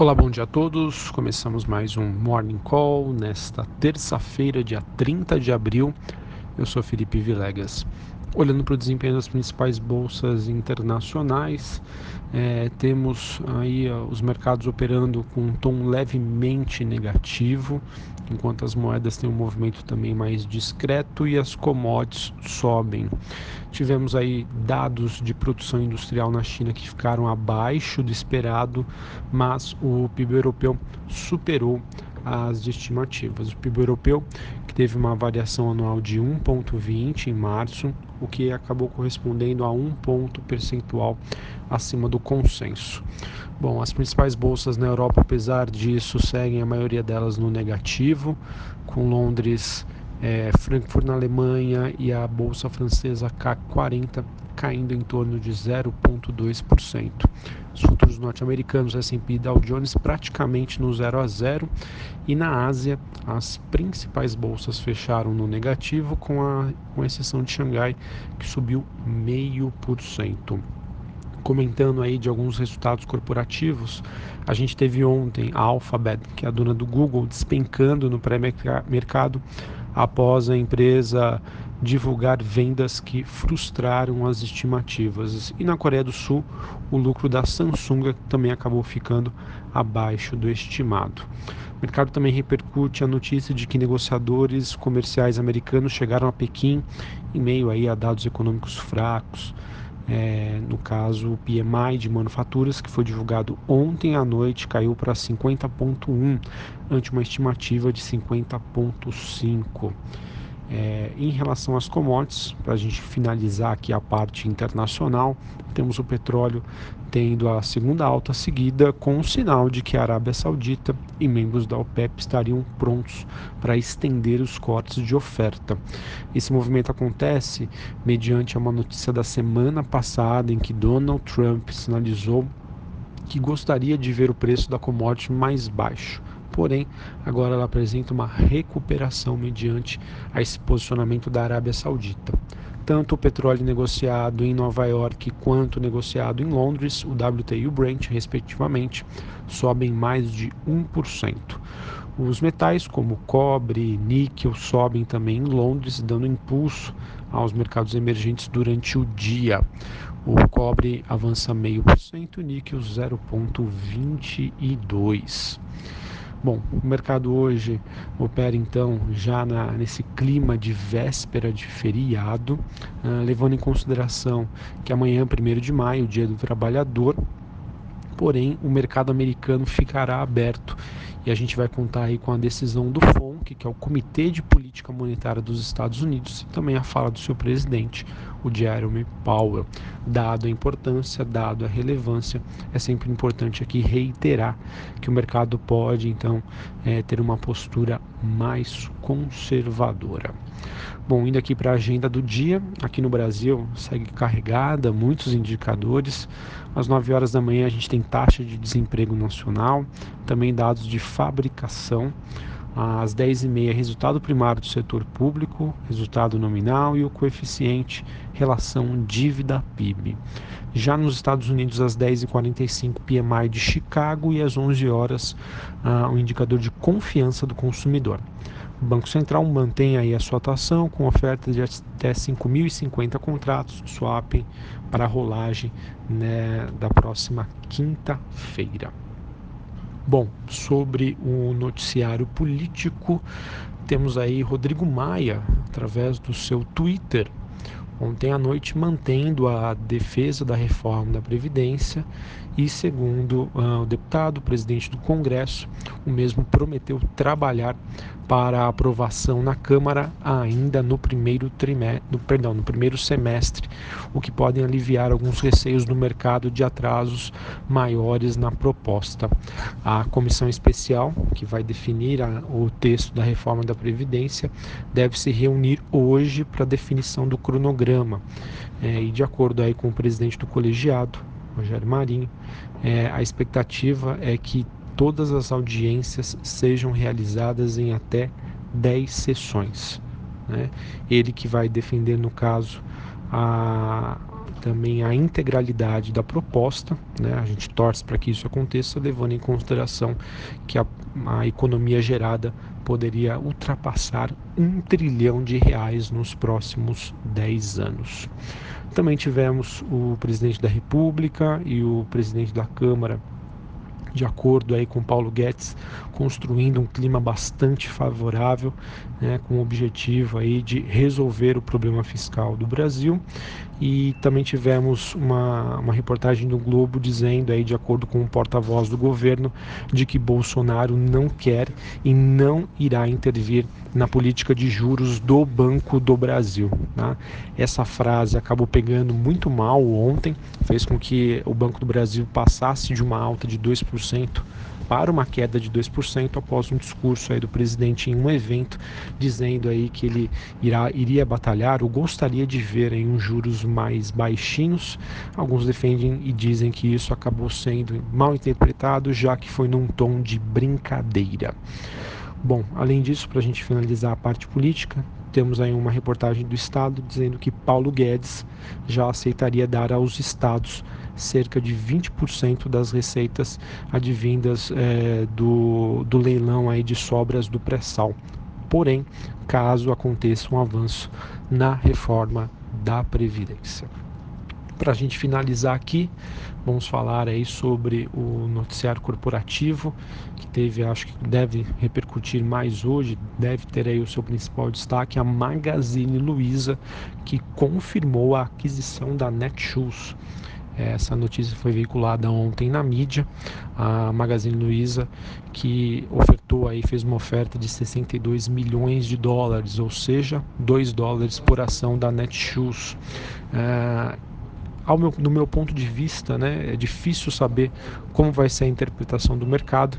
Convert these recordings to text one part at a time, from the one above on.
Olá, bom dia a todos. Começamos mais um Morning Call nesta terça-feira, dia 30 de abril. Eu sou Felipe Vilegas. Olhando para o desempenho das principais bolsas internacionais, é, temos aí ó, os mercados operando com um tom levemente negativo, enquanto as moedas têm um movimento também mais discreto e as commodities sobem. Tivemos aí dados de produção industrial na China que ficaram abaixo do esperado, mas o PIB europeu superou as estimativas. O PIB europeu, que teve uma variação anual de 1,20 em março, o que acabou correspondendo a um ponto percentual acima do consenso. Bom, as principais bolsas na Europa, apesar disso, seguem a maioria delas no negativo, com Londres, é, Frankfurt na Alemanha e a bolsa francesa CAC 40 caindo em torno de 0,2%. Os futuros norte-americanos S&P Dow Jones praticamente no 0 a 0 e na Ásia as principais bolsas fecharam no negativo com a com exceção de Xangai que subiu 0,5% comentando aí de alguns resultados corporativos, a gente teve ontem a Alphabet, que é a dona do Google, despencando no pré-mercado após a empresa divulgar vendas que frustraram as estimativas. E na Coreia do Sul, o lucro da Samsung também acabou ficando abaixo do estimado. O mercado também repercute a notícia de que negociadores comerciais americanos chegaram a Pequim em meio aí a dados econômicos fracos. É, no caso, o PMI de manufaturas, que foi divulgado ontem à noite, caiu para 50,1, ante uma estimativa de 50,5. É, em relação às commodities, para a gente finalizar aqui a parte internacional, temos o petróleo tendo a segunda alta seguida, com o sinal de que a Arábia Saudita e membros da OPEP estariam prontos para estender os cortes de oferta. Esse movimento acontece mediante uma notícia da semana passada em que Donald Trump sinalizou que gostaria de ver o preço da commodity mais baixo porém agora ela apresenta uma recuperação mediante a esse posicionamento da Arábia Saudita. Tanto o petróleo negociado em Nova York quanto negociado em Londres, o WTI e o Brent, respectivamente, sobem mais de 1%. Os metais como cobre, níquel sobem também em Londres, dando impulso aos mercados emergentes durante o dia. O cobre avança 0,5%, o níquel 0,22%. Bom, o mercado hoje opera então já na, nesse clima de véspera de feriado, uh, levando em consideração que amanhã, 1 de maio, dia do trabalhador, porém o mercado americano ficará aberto e a gente vai contar aí com a decisão do FONC, que é o Comitê de Política Monetária dos Estados Unidos, e também a fala do seu presidente, o Jeremy Powell. Dado a importância, dado a relevância, é sempre importante aqui reiterar que o mercado pode então é, ter uma postura mais conservadora. Bom, indo aqui para a agenda do dia, aqui no Brasil segue carregada, muitos indicadores. Às 9 horas da manhã a gente tem taxa de desemprego nacional, também dados de fabricação às 10h30, resultado primário do setor público, resultado nominal e o coeficiente relação dívida-PIB. Já nos Estados Unidos, às 10h45, PMI de Chicago e às 11 horas, uh, o indicador de confiança do consumidor. O Banco Central mantém aí a sua atuação com oferta de até 5.050 contratos swap para rolagem né, da próxima quinta-feira. Bom, sobre o noticiário político, temos aí Rodrigo Maia, através do seu Twitter, ontem à noite, mantendo a defesa da reforma da Previdência e, segundo uh, o deputado, presidente do Congresso, o mesmo prometeu trabalhar para a aprovação na Câmara ainda no primeiro trimestre, no, perdão, no primeiro semestre, o que pode aliviar alguns receios no mercado de atrasos maiores na proposta. A comissão especial, que vai definir a, o texto da reforma da Previdência, deve se reunir hoje para definição do cronograma. É, e de acordo aí com o presidente do colegiado, Rogério Marinho, é, a expectativa é que todas as audiências sejam realizadas em até 10 sessões. Né? Ele que vai defender, no caso, a, também a integralidade da proposta, né? a gente torce para que isso aconteça, levando em consideração que a, a economia gerada poderia ultrapassar um trilhão de reais nos próximos 10 anos. Também tivemos o presidente da República e o presidente da Câmara de acordo aí com Paulo Guedes, construindo um clima bastante favorável, né, com o objetivo aí de resolver o problema fiscal do Brasil. E também tivemos uma, uma reportagem do Globo dizendo aí, de acordo com o porta-voz do governo, de que Bolsonaro não quer e não irá intervir na política de juros do Banco do Brasil. Tá? Essa frase acabou pegando muito mal ontem, fez com que o Banco do Brasil passasse de uma alta de 2% para uma queda de 2% após um discurso aí do presidente em um evento dizendo aí que ele irá, iria batalhar ou gostaria de ver aí uns juros mais baixinhos. Alguns defendem e dizem que isso acabou sendo mal interpretado, já que foi num tom de brincadeira. Bom, além disso, para a gente finalizar a parte política, temos aí uma reportagem do Estado dizendo que Paulo Guedes já aceitaria dar aos estados cerca de 20% das receitas advindas é, do, do leilão aí de sobras do pré-sal. Porém, caso aconteça um avanço na reforma da Previdência. Para a gente finalizar aqui, vamos falar aí sobre o noticiário corporativo, que teve, acho que deve repercutir mais hoje, deve ter aí o seu principal destaque, a Magazine Luiza, que confirmou a aquisição da Netshoes. Essa notícia foi veiculada ontem na mídia. A Magazine Luiza que ofertou aí fez uma oferta de 62 milhões de dólares, ou seja, 2 dólares por ação da Netshoes. É, ao meu, no meu ponto de vista, né, é difícil saber como vai ser a interpretação do mercado,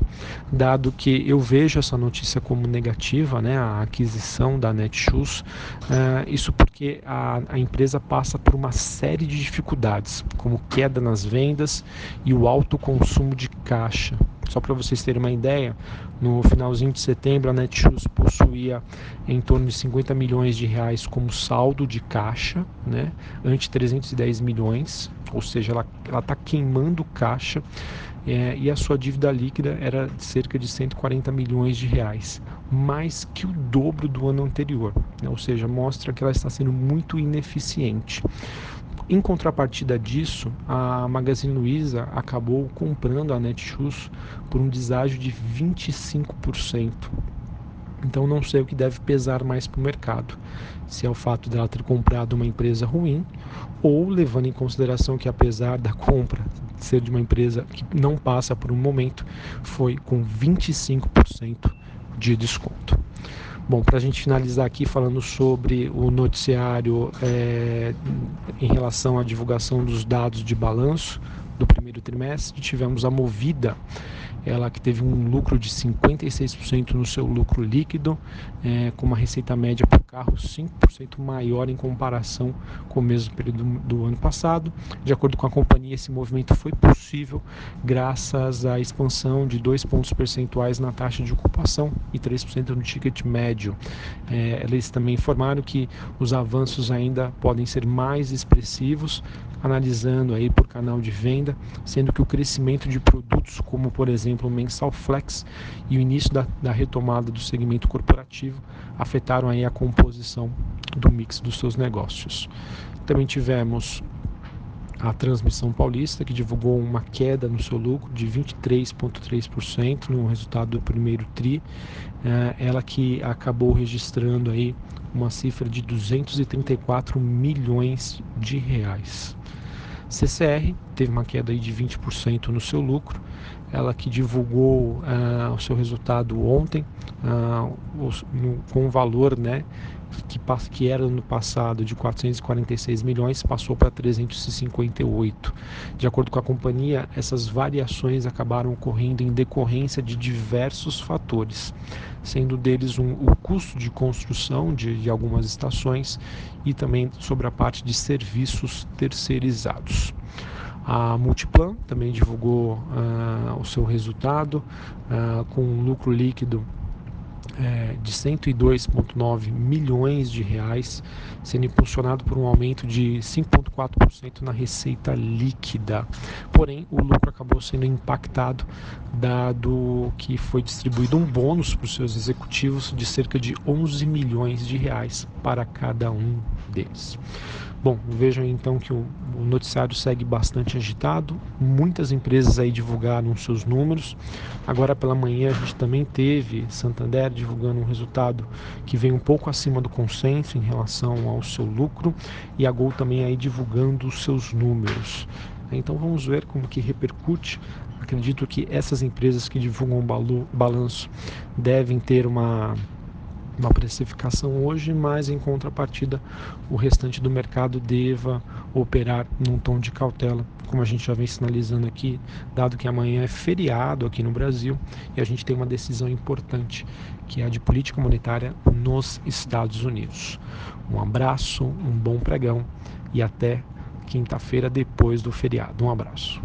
dado que eu vejo essa notícia como negativa, né, a aquisição da Netshoes, uh, isso porque a, a empresa passa por uma série de dificuldades, como queda nas vendas e o alto consumo de caixa. Só para vocês terem uma ideia, no finalzinho de setembro a Netshoes possuía em torno de 50 milhões de reais como saldo de caixa, né, ante 310 milhões, ou seja, ela está queimando caixa é, e a sua dívida líquida era de cerca de 140 milhões de reais, mais que o dobro do ano anterior, né, ou seja, mostra que ela está sendo muito ineficiente. Em contrapartida disso, a Magazine Luiza acabou comprando a Netshoes por um deságio de 25%. Então não sei o que deve pesar mais para o mercado. Se é o fato dela ter comprado uma empresa ruim ou levando em consideração que apesar da compra ser de uma empresa que não passa por um momento, foi com 25% de desconto. Bom, para a gente finalizar aqui falando sobre o noticiário é, em relação à divulgação dos dados de balanço do primeiro trimestre, tivemos a Movida ela que teve um lucro de 56% no seu lucro líquido, é, com uma receita média por carro 5% maior em comparação com o mesmo período do ano passado. De acordo com a companhia, esse movimento foi possível graças à expansão de 2 pontos percentuais na taxa de ocupação e 3% no ticket médio. É, eles também informaram que os avanços ainda podem ser mais expressivos, analisando aí por canal de venda, sendo que o crescimento de produtos como, por exemplo, exemplo, o Mensal Flex e o início da, da retomada do segmento corporativo afetaram aí a composição do mix dos seus negócios. Também tivemos a Transmissão Paulista, que divulgou uma queda no seu lucro de 23,3% no resultado do primeiro TRI, é, ela que acabou registrando aí uma cifra de 234 milhões de reais. CCR teve uma queda de 20% no seu lucro, ela que divulgou uh, o seu resultado ontem uh, no, com um valor né, que, que era no passado de 446 milhões, passou para 358. De acordo com a companhia, essas variações acabaram ocorrendo em decorrência de diversos fatores, sendo deles um, o custo de construção de, de algumas estações e também sobre a parte de serviços terceirizados. A Multiplan também divulgou uh, o seu resultado uh, com um lucro líquido é, de 102,9 milhões de reais, sendo impulsionado por um aumento de 5,4% na receita líquida. Porém, o lucro acabou sendo impactado, dado que foi distribuído um bônus para os seus executivos de cerca de 11 milhões de reais para cada um deles. Bom, vejam então que o, o, noticiário segue bastante agitado, muitas empresas aí divulgaram seus números. Agora pela manhã a gente também teve Santander divulgando um resultado que vem um pouco acima do consenso em relação ao seu lucro e a Gol também aí divulgando os seus números. Então vamos ver como que repercute. Acredito que essas empresas que divulgam o balanço devem ter uma uma precificação hoje, mas em contrapartida o restante do mercado deva operar num tom de cautela, como a gente já vem sinalizando aqui, dado que amanhã é feriado aqui no Brasil e a gente tem uma decisão importante, que é a de política monetária nos Estados Unidos. Um abraço, um bom pregão e até quinta-feira depois do feriado. Um abraço.